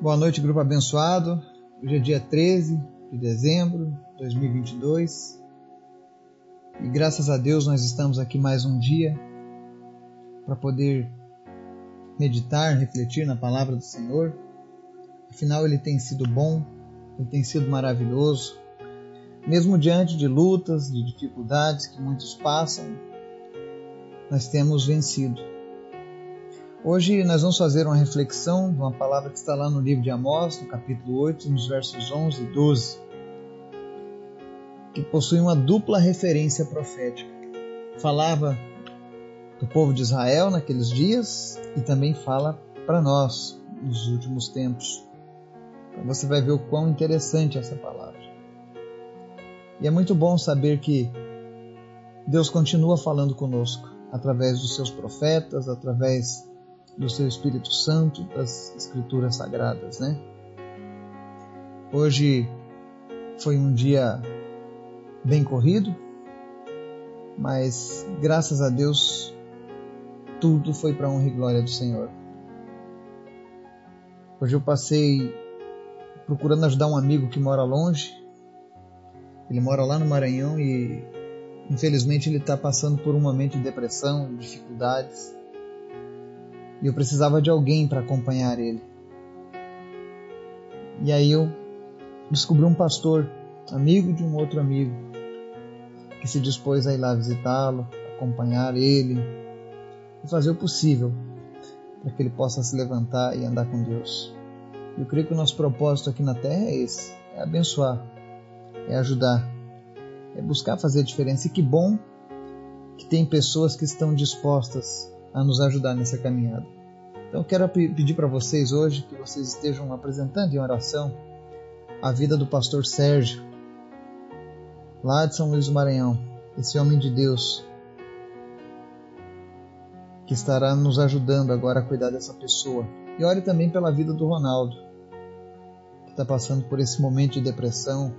Boa noite, grupo abençoado. Hoje é dia 13 de dezembro de 2022 e graças a Deus nós estamos aqui mais um dia para poder meditar, refletir na palavra do Senhor. Afinal, ele tem sido bom, ele tem sido maravilhoso. Mesmo diante de lutas, de dificuldades que muitos passam, nós temos vencido Hoje nós vamos fazer uma reflexão de uma palavra que está lá no livro de Amós, no capítulo 8, nos versos 11 e 12, que possui uma dupla referência profética. Falava do povo de Israel naqueles dias e também fala para nós nos últimos tempos. Então você vai ver o quão interessante é essa palavra. E é muito bom saber que Deus continua falando conosco através dos seus profetas, através do seu Espírito Santo, das Escrituras Sagradas, né? Hoje foi um dia bem corrido, mas graças a Deus tudo foi para honra e glória do Senhor. Hoje eu passei procurando ajudar um amigo que mora longe. Ele mora lá no Maranhão e infelizmente ele está passando por um momento de depressão, dificuldades e eu precisava de alguém para acompanhar ele. E aí eu descobri um pastor, amigo de um outro amigo, que se dispôs a ir lá visitá-lo, acompanhar ele e fazer o possível para que ele possa se levantar e andar com Deus. Eu creio que o nosso propósito aqui na Terra é esse: é abençoar, é ajudar, é buscar fazer a diferença. E que bom que tem pessoas que estão dispostas a nos ajudar nessa caminhada. Então, quero pedir para vocês hoje que vocês estejam apresentando em oração a vida do pastor Sérgio, lá de São Luís do Maranhão, esse homem de Deus que estará nos ajudando agora a cuidar dessa pessoa. E ore também pela vida do Ronaldo, que está passando por esse momento de depressão,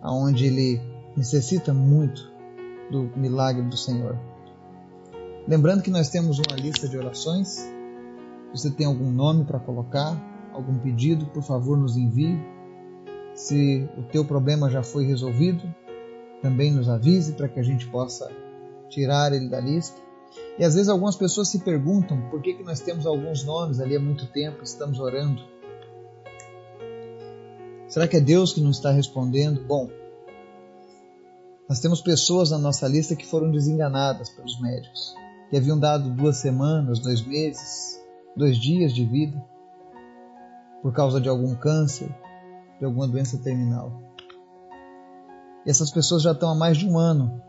aonde ele necessita muito do milagre do Senhor. Lembrando que nós temos uma lista de orações. Se você tem algum nome para colocar, algum pedido, por favor, nos envie. Se o teu problema já foi resolvido, também nos avise para que a gente possa tirar ele da lista. E às vezes algumas pessoas se perguntam por que, que nós temos alguns nomes ali há muito tempo, estamos orando. Será que é Deus que não está respondendo? Bom, nós temos pessoas na nossa lista que foram desenganadas pelos médicos que haviam dado duas semanas, dois meses, dois dias de vida por causa de algum câncer, de alguma doença terminal. E essas pessoas já estão há mais de um ano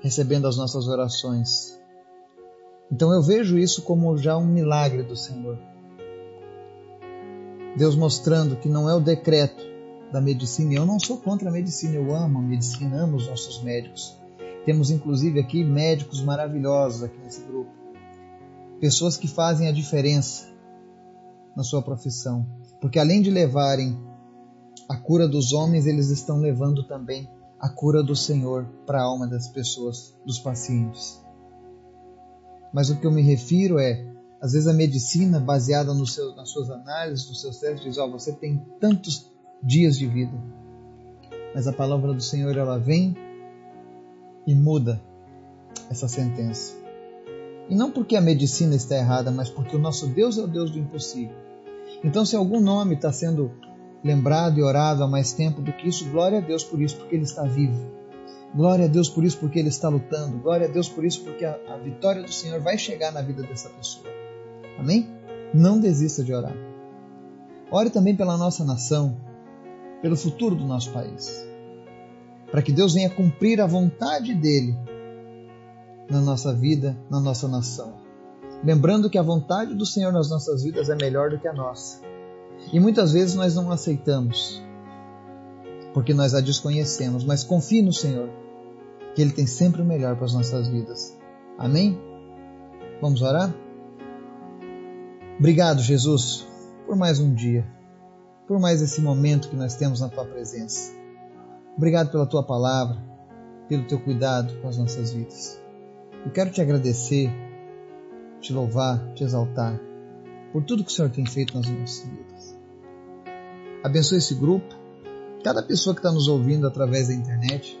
recebendo as nossas orações. Então eu vejo isso como já um milagre do Senhor. Deus mostrando que não é o decreto da medicina. Eu não sou contra a medicina, eu amo a medicina, amo os nossos médicos. Temos inclusive aqui médicos maravilhosos aqui nesse grupo. Pessoas que fazem a diferença na sua profissão. Porque além de levarem a cura dos homens, eles estão levando também a cura do Senhor para a alma das pessoas, dos pacientes. Mas o que eu me refiro é, às vezes a medicina baseada no seu, nas suas análises, nos seus testes, diz, ó, oh, você tem tantos dias de vida. Mas a palavra do Senhor, ela vem e muda essa sentença. E não porque a medicina está errada, mas porque o nosso Deus é o Deus do impossível. Então, se algum nome está sendo lembrado e orado há mais tempo do que isso, glória a Deus por isso, porque ele está vivo. Glória a Deus por isso, porque ele está lutando. Glória a Deus por isso, porque a, a vitória do Senhor vai chegar na vida dessa pessoa. Amém? Não desista de orar. Ore também pela nossa nação, pelo futuro do nosso país para que Deus venha cumprir a vontade dele na nossa vida, na nossa nação. Lembrando que a vontade do Senhor nas nossas vidas é melhor do que a nossa. E muitas vezes nós não aceitamos, porque nós a desconhecemos, mas confie no Senhor, que Ele tem sempre o melhor para as nossas vidas. Amém? Vamos orar? Obrigado, Jesus, por mais um dia, por mais esse momento que nós temos na Tua presença. Obrigado pela tua palavra, pelo teu cuidado com as nossas vidas. Eu quero te agradecer, te louvar, te exaltar por tudo que o Senhor tem feito nas nossas vidas. Abençoe esse grupo, cada pessoa que está nos ouvindo através da internet.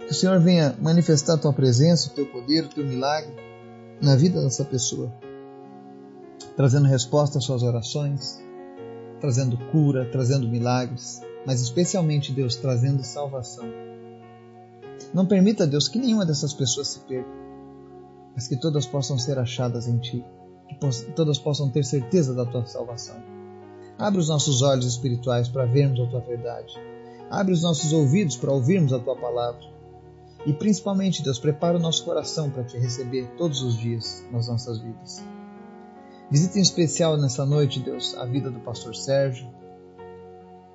Que o Senhor venha manifestar a tua presença, o teu poder, o teu milagre na vida dessa pessoa, trazendo resposta às suas orações, trazendo cura, trazendo milagres, mas especialmente, Deus, trazendo salvação. Não permita, Deus, que nenhuma dessas pessoas se perca, mas que todas possam ser achadas em Ti, que todas possam ter certeza da Tua salvação. Abre os nossos olhos espirituais para vermos a Tua verdade. Abre os nossos ouvidos para ouvirmos a Tua palavra. E principalmente, Deus, prepara o nosso coração para Te receber todos os dias nas nossas vidas. Visita em especial nessa noite, Deus, a vida do pastor Sérgio.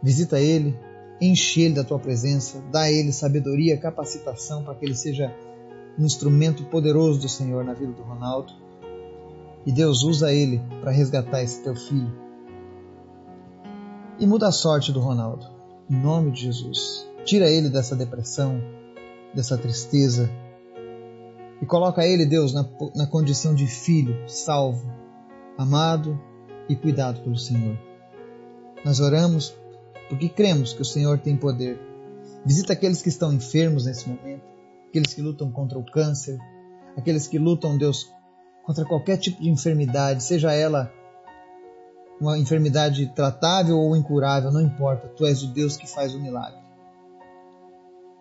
Visita ele, enche ele da tua presença, dá a ele sabedoria, capacitação para que ele seja um instrumento poderoso do Senhor na vida do Ronaldo. E Deus usa ele para resgatar esse teu filho. E muda a sorte do Ronaldo, em nome de Jesus. Tira ele dessa depressão, dessa tristeza. E coloca ele, Deus, na, na condição de filho, salvo, amado e cuidado pelo Senhor. Nós oramos porque cremos que o Senhor tem poder. Visita aqueles que estão enfermos nesse momento, aqueles que lutam contra o câncer, aqueles que lutam, Deus, contra qualquer tipo de enfermidade, seja ela uma enfermidade tratável ou incurável, não importa, tu és o Deus que faz o milagre.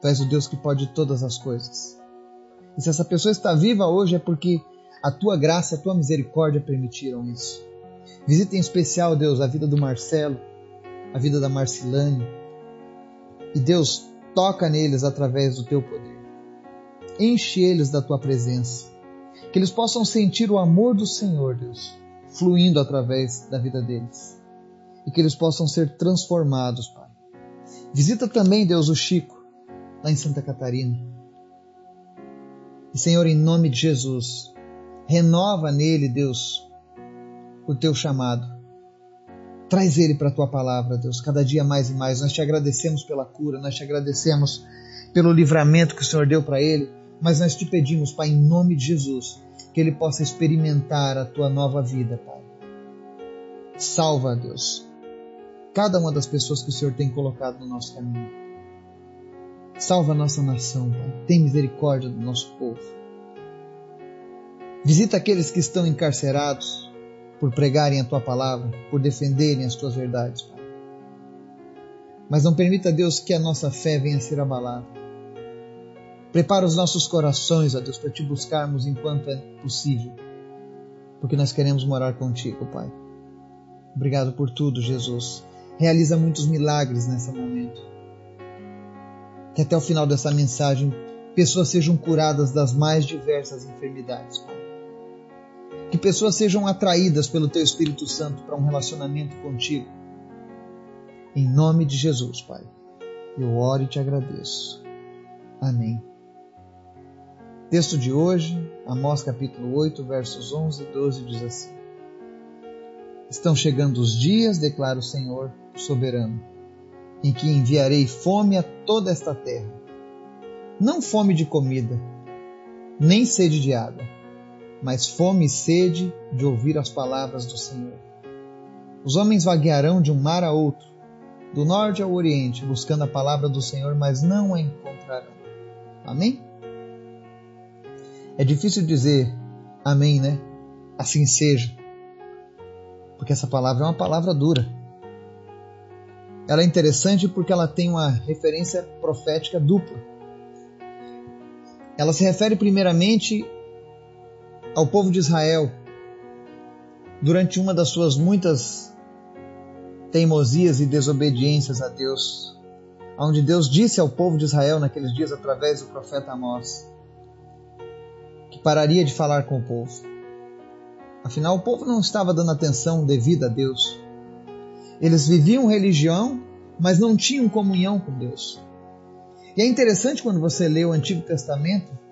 Tu és o Deus que pode todas as coisas. E se essa pessoa está viva hoje é porque a tua graça, a tua misericórdia permitiram isso. Visita em especial, Deus, a vida do Marcelo, a vida da Marcilane. E Deus, toca neles através do teu poder. Enche eles da tua presença. Que eles possam sentir o amor do Senhor, Deus, fluindo através da vida deles. E que eles possam ser transformados, Pai. Visita também, Deus, o Chico, lá em Santa Catarina. E, Senhor, em nome de Jesus, Renova nele, Deus, o teu chamado. Traz ele para a tua palavra, Deus, cada dia mais e mais. Nós te agradecemos pela cura, nós te agradecemos pelo livramento que o Senhor deu para ele, mas nós te pedimos, Pai, em nome de Jesus, que ele possa experimentar a tua nova vida, Pai. Salva, Deus, cada uma das pessoas que o Senhor tem colocado no nosso caminho. Salva a nossa nação, Pai. Tem misericórdia do nosso povo. Visita aqueles que estão encarcerados por pregarem a tua palavra, por defenderem as tuas verdades, Pai. Mas não permita, Deus, que a nossa fé venha a ser abalada. Prepara os nossos corações, ó Deus, para te buscarmos enquanto é possível, porque nós queremos morar contigo, Pai. Obrigado por tudo, Jesus. Realiza muitos milagres nesse momento. Que até o final dessa mensagem pessoas sejam curadas das mais diversas enfermidades, Pai que pessoas sejam atraídas pelo Teu Espírito Santo para um relacionamento contigo. Em nome de Jesus, Pai, eu oro e te agradeço. Amém. Texto de hoje, Amós capítulo 8, versos 11 e 12 diz assim: Estão chegando os dias, declara o Senhor soberano, em que enviarei fome a toda esta terra. Não fome de comida, nem sede de água mas fome e sede de ouvir as palavras do Senhor. Os homens vaguearão de um mar a outro, do norte ao oriente, buscando a palavra do Senhor, mas não a encontrarão. Amém? É difícil dizer amém, né? Assim seja. Porque essa palavra é uma palavra dura. Ela é interessante porque ela tem uma referência profética dupla. Ela se refere primeiramente ao povo de Israel durante uma das suas muitas teimosias e desobediências a Deus, onde Deus disse ao povo de Israel naqueles dias através do profeta Amós que pararia de falar com o povo. Afinal, o povo não estava dando atenção devida a Deus. Eles viviam religião, mas não tinham comunhão com Deus. E é interessante quando você lê o Antigo Testamento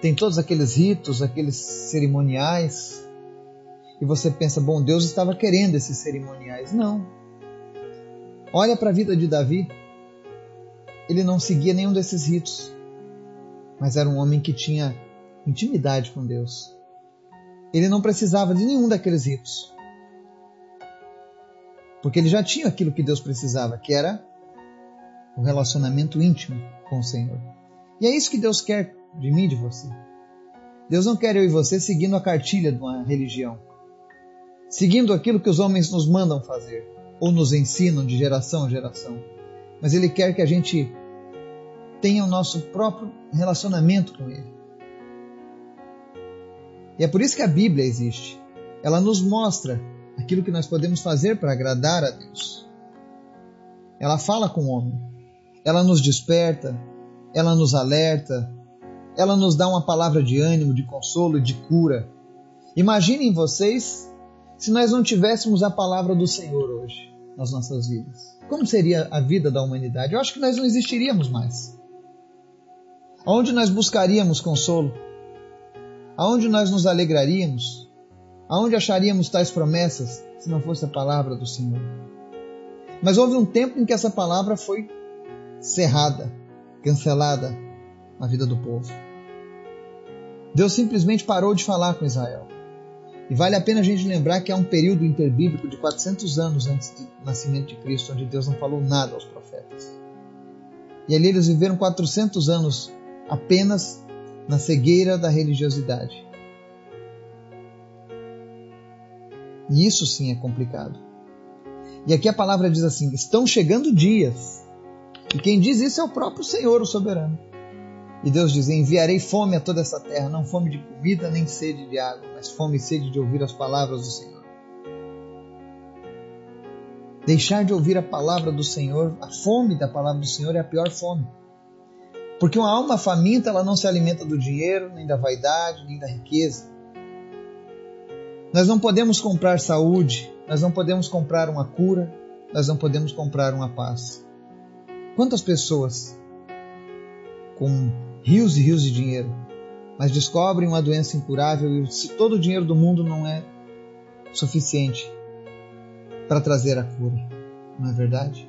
tem todos aqueles ritos, aqueles cerimoniais, e você pensa, bom, Deus estava querendo esses cerimoniais. Não. Olha para a vida de Davi. Ele não seguia nenhum desses ritos, mas era um homem que tinha intimidade com Deus. Ele não precisava de nenhum daqueles ritos. Porque ele já tinha aquilo que Deus precisava, que era o relacionamento íntimo com o Senhor. E é isso que Deus quer de mim de você. Deus não quer eu e você seguindo a cartilha de uma religião, seguindo aquilo que os homens nos mandam fazer ou nos ensinam de geração a geração. Mas Ele quer que a gente tenha o nosso próprio relacionamento com Ele. E é por isso que a Bíblia existe. Ela nos mostra aquilo que nós podemos fazer para agradar a Deus. Ela fala com o homem, ela nos desperta, ela nos alerta, ela nos dá uma palavra de ânimo, de consolo e de cura. Imaginem vocês se nós não tivéssemos a palavra do Senhor hoje nas nossas vidas. Como seria a vida da humanidade? Eu acho que nós não existiríamos mais. Aonde nós buscaríamos consolo? Aonde nós nos alegraríamos? Aonde acharíamos tais promessas se não fosse a palavra do Senhor? Mas houve um tempo em que essa palavra foi cerrada, cancelada na vida do povo. Deus simplesmente parou de falar com Israel. E vale a pena a gente lembrar que há um período interbíblico de 400 anos antes do nascimento de Cristo, onde Deus não falou nada aos profetas. E ali eles viveram 400 anos apenas na cegueira da religiosidade. E isso sim é complicado. E aqui a palavra diz assim: estão chegando dias. E quem diz isso é o próprio Senhor, o soberano. E Deus diz: Enviarei fome a toda essa terra, não fome de comida nem sede de água, mas fome e sede de ouvir as palavras do Senhor. Deixar de ouvir a palavra do Senhor, a fome da palavra do Senhor é a pior fome. Porque uma alma faminta, ela não se alimenta do dinheiro, nem da vaidade, nem da riqueza. Nós não podemos comprar saúde, nós não podemos comprar uma cura, nós não podemos comprar uma paz. Quantas pessoas com rios e rios de dinheiro, mas descobrem uma doença incurável e se todo o dinheiro do mundo não é suficiente para trazer a cura, não é verdade?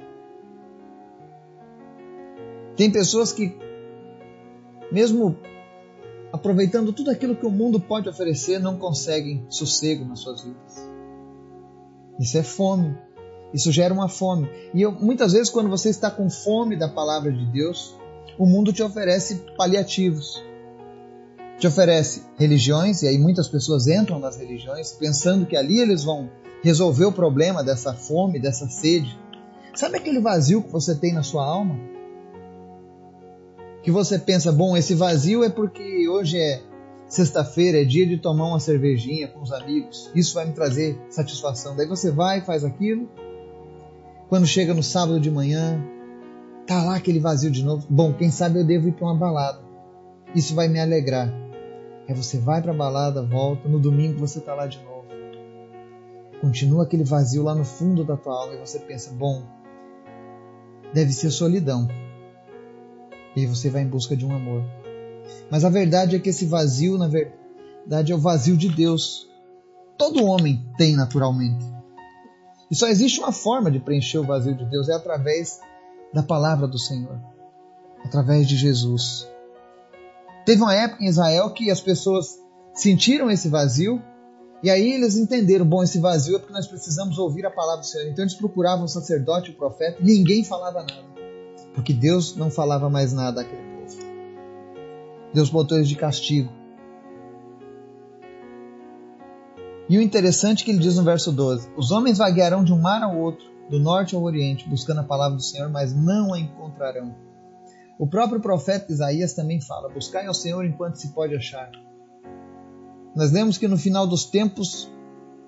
Tem pessoas que mesmo aproveitando tudo aquilo que o mundo pode oferecer, não conseguem sossego nas suas vidas. Isso é fome. Isso gera uma fome. E eu, muitas vezes, quando você está com fome da palavra de Deus, o mundo te oferece paliativos. Te oferece religiões, e aí muitas pessoas entram nas religiões pensando que ali eles vão resolver o problema dessa fome, dessa sede. Sabe aquele vazio que você tem na sua alma? que você pensa, bom, esse vazio é porque hoje é sexta-feira, é dia de tomar uma cervejinha com os amigos, isso vai me trazer satisfação. Daí você vai faz aquilo. Quando chega no sábado de manhã, tá lá aquele vazio de novo. Bom, quem sabe eu devo ir para uma balada. Isso vai me alegrar. Aí você vai para a balada, volta, no domingo você tá lá de novo. Continua aquele vazio lá no fundo da tua alma e você pensa, bom, deve ser solidão e você vai em busca de um amor. Mas a verdade é que esse vazio, na verdade, é o vazio de Deus. Todo homem tem naturalmente. E só existe uma forma de preencher o vazio de Deus, é através da palavra do Senhor, através de Jesus. Teve uma época em Israel que as pessoas sentiram esse vazio e aí eles entenderam, bom, esse vazio é porque nós precisamos ouvir a palavra do Senhor. Então eles procuravam o sacerdote, o profeta, e ninguém falava nada porque Deus não falava mais nada àquele povo. Deus botou eles de castigo. E o interessante é que ele diz no verso 12: Os homens vaguearão de um mar ao outro, do norte ao oriente, buscando a palavra do Senhor, mas não a encontrarão. O próprio profeta Isaías também fala: Buscai ao Senhor enquanto se pode achar. Nós lemos que no final dos tempos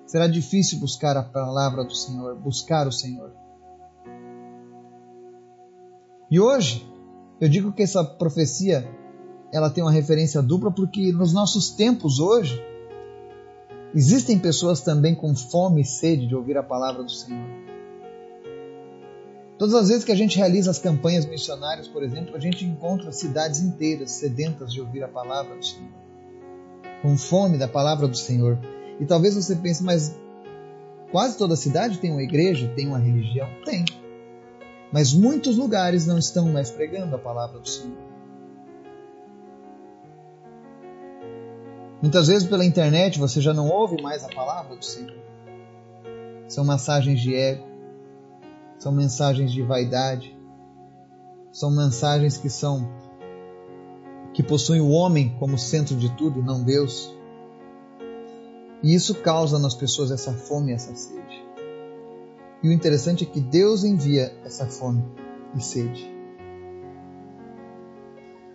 será difícil buscar a palavra do Senhor, buscar o Senhor. E hoje, eu digo que essa profecia ela tem uma referência dupla porque nos nossos tempos hoje existem pessoas também com fome e sede de ouvir a palavra do Senhor. Todas as vezes que a gente realiza as campanhas missionárias, por exemplo, a gente encontra cidades inteiras sedentas de ouvir a palavra do Senhor, com fome da palavra do Senhor. E talvez você pense, mas quase toda cidade tem uma igreja, tem uma religião? Tem. Mas muitos lugares não estão mais pregando a palavra do Senhor. Muitas vezes pela internet você já não ouve mais a palavra do Senhor. São massagens de ego, são mensagens de vaidade, são mensagens que são que possuem o homem como centro de tudo e não Deus. E isso causa nas pessoas essa fome e essa sede. E o interessante é que Deus envia essa fome e sede.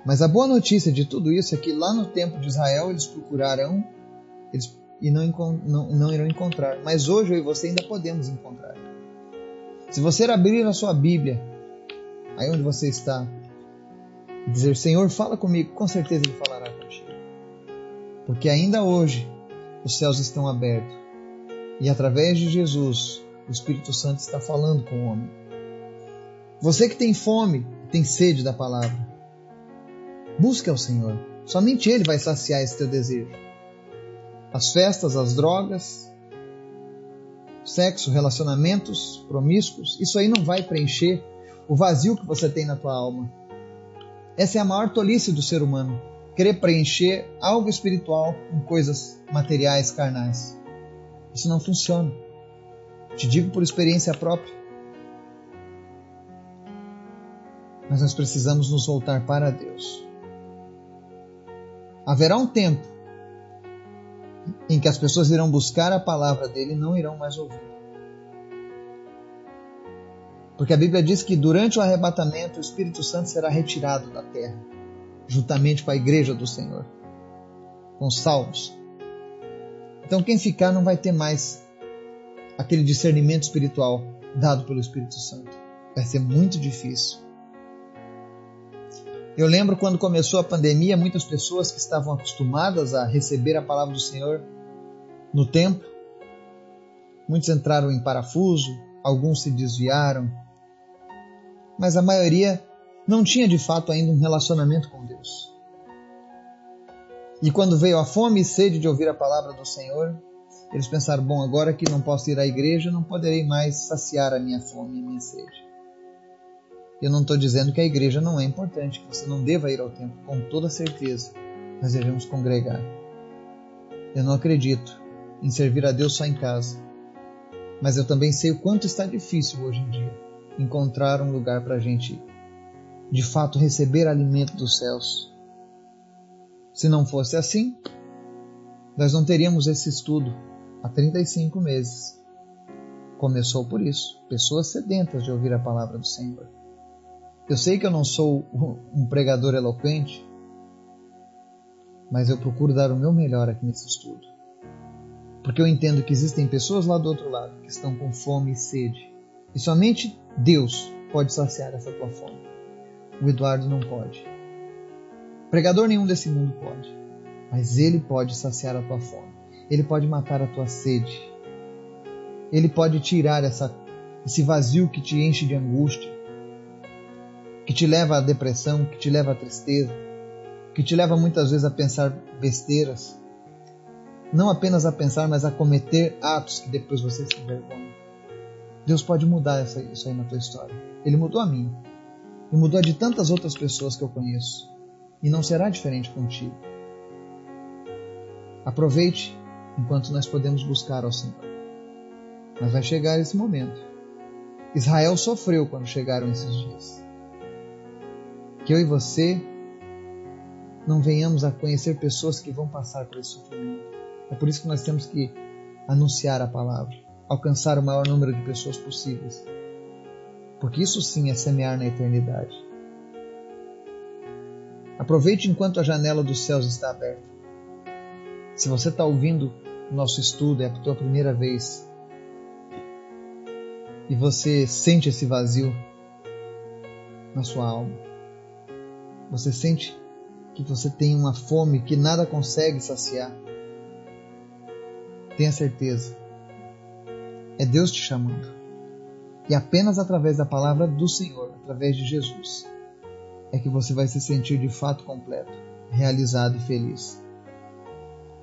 Mas a boa notícia de tudo isso é que lá no tempo de Israel eles procurarão eles, e não, não, não irão encontrar. Mas hoje eu e você ainda podemos encontrar. Se você abrir a sua Bíblia, aí onde você está, dizer: Senhor, fala comigo, com certeza Ele falará contigo. Porque ainda hoje os céus estão abertos e através de Jesus o Espírito Santo está falando com o homem. Você que tem fome, tem sede da palavra, busque ao Senhor. Somente Ele vai saciar esse teu desejo. As festas, as drogas, sexo, relacionamentos promíscuos, isso aí não vai preencher o vazio que você tem na tua alma. Essa é a maior tolice do ser humano, querer preencher algo espiritual com coisas materiais, carnais. Isso não funciona. Te digo por experiência própria. Mas nós precisamos nos voltar para Deus. Haverá um tempo em que as pessoas irão buscar a palavra dele e não irão mais ouvir. Porque a Bíblia diz que durante o arrebatamento o Espírito Santo será retirado da terra, juntamente com a igreja do Senhor, com os salvos. Então quem ficar não vai ter mais aquele discernimento espiritual dado pelo Espírito Santo. Vai ser muito difícil. Eu lembro quando começou a pandemia, muitas pessoas que estavam acostumadas a receber a palavra do Senhor no templo, muitos entraram em parafuso, alguns se desviaram, mas a maioria não tinha de fato ainda um relacionamento com Deus. E quando veio a fome e sede de ouvir a palavra do Senhor, eles pensaram: bom, agora que não posso ir à igreja, não poderei mais saciar a minha fome e a minha sede. Eu não estou dizendo que a igreja não é importante, que você não deva ir ao templo, com toda certeza. Nós devemos congregar. Eu não acredito em servir a Deus só em casa, mas eu também sei o quanto está difícil hoje em dia encontrar um lugar para a gente de fato receber alimento dos céus. Se não fosse assim, nós não teríamos esse estudo há 35 meses. Começou por isso, pessoas sedentas de ouvir a palavra do Senhor. Eu sei que eu não sou um pregador eloquente, mas eu procuro dar o meu melhor aqui nesse estudo. Porque eu entendo que existem pessoas lá do outro lado que estão com fome e sede. E somente Deus pode saciar essa tua fome. O Eduardo não pode. Pregador nenhum desse mundo pode. Mas ele pode saciar a tua fome. Ele pode matar a tua sede. Ele pode tirar essa, esse vazio que te enche de angústia que te leva à depressão, que te leva à tristeza, que te leva muitas vezes a pensar besteiras. Não apenas a pensar, mas a cometer atos que depois você se envergonha. Deus pode mudar isso aí na tua história. Ele mudou a mim. E mudou a de tantas outras pessoas que eu conheço. E não será diferente contigo. Aproveite enquanto nós podemos buscar ao Senhor. Mas vai chegar esse momento. Israel sofreu quando chegaram esses dias que eu e você não venhamos a conhecer pessoas que vão passar por esse sofrimento. É por isso que nós temos que anunciar a palavra, alcançar o maior número de pessoas possíveis. Porque isso sim é semear na eternidade. Aproveite enquanto a janela dos céus está aberta. Se você está ouvindo o nosso estudo, é a tua primeira vez, e você sente esse vazio na sua alma, você sente que você tem uma fome que nada consegue saciar. Tenha certeza. É Deus te chamando. E apenas através da palavra do Senhor, através de Jesus, é que você vai se sentir de fato completo, realizado e feliz.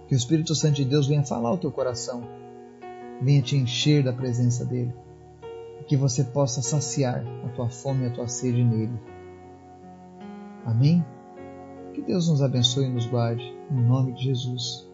Que o Espírito Santo de Deus venha falar ao teu coração, venha te encher da presença dele, que você possa saciar a tua fome e a tua sede nele. Amém? Que Deus nos abençoe e nos guarde, no nome de Jesus.